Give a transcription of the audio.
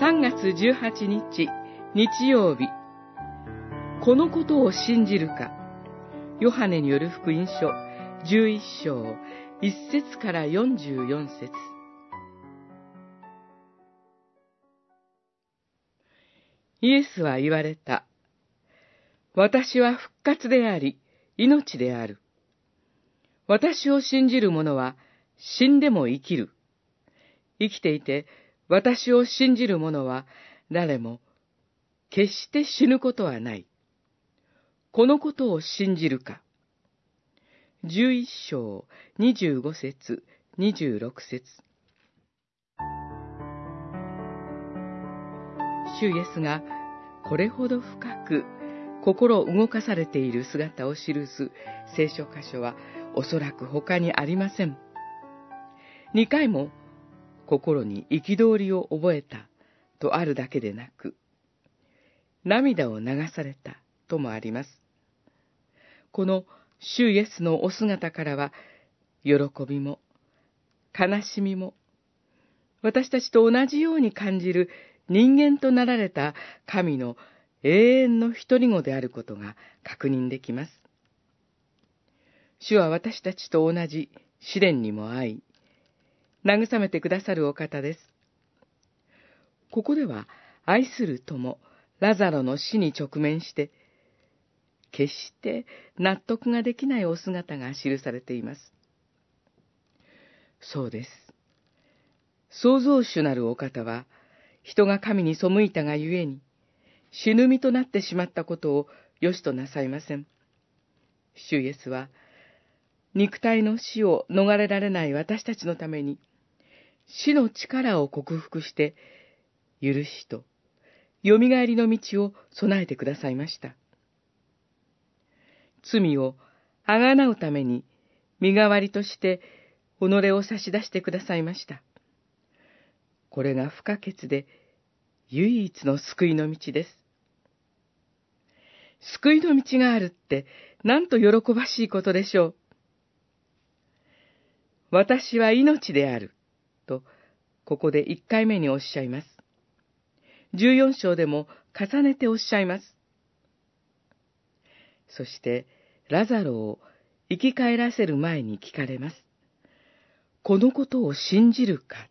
3月18日、日曜日。このことを信じるか。ヨハネによる福音書11章1節から44節イエスは言われた。私は復活であり、命である。私を信じる者は死んでも生きる。生きていて私を信じる者は誰も決して死ぬことはない。このことを信じるか。十一章二十五節二十六節主イエスがこれほど深く心を動かされている姿を記す聖書箇所はおそらく他にありません。二回も心に憤りを覚えたとあるだけでなく、涙を流されたともあります。この主イエスのお姿からは、喜びも、悲しみも、私たちと同じように感じる人間となられた神の永遠の一人子であることが確認できます。主は私たちと同じ試練にも合い、慰めてくださるお方です。ここでは、愛する友、ラザロの死に直面して、決して納得ができないお姿が記されています。そうです。創造主なるお方は、人が神に背いたがゆえに、死ぬ身となってしまったことを良しとなさいません。主イエスは、肉体の死を逃れられない私たちのために、死の力を克服して、許しと、蘇りの道を備えてくださいました。罪をあがなうために、身代わりとして、己を差し出してくださいました。これが不可欠で、唯一の救いの道です。救いの道があるって、なんと喜ばしいことでしょう。私は命である。と、ここで一回目におっしゃいます。十四章でも重ねておっしゃいます。そして、ラザロを生き返らせる前に聞かれます。このことを信じるか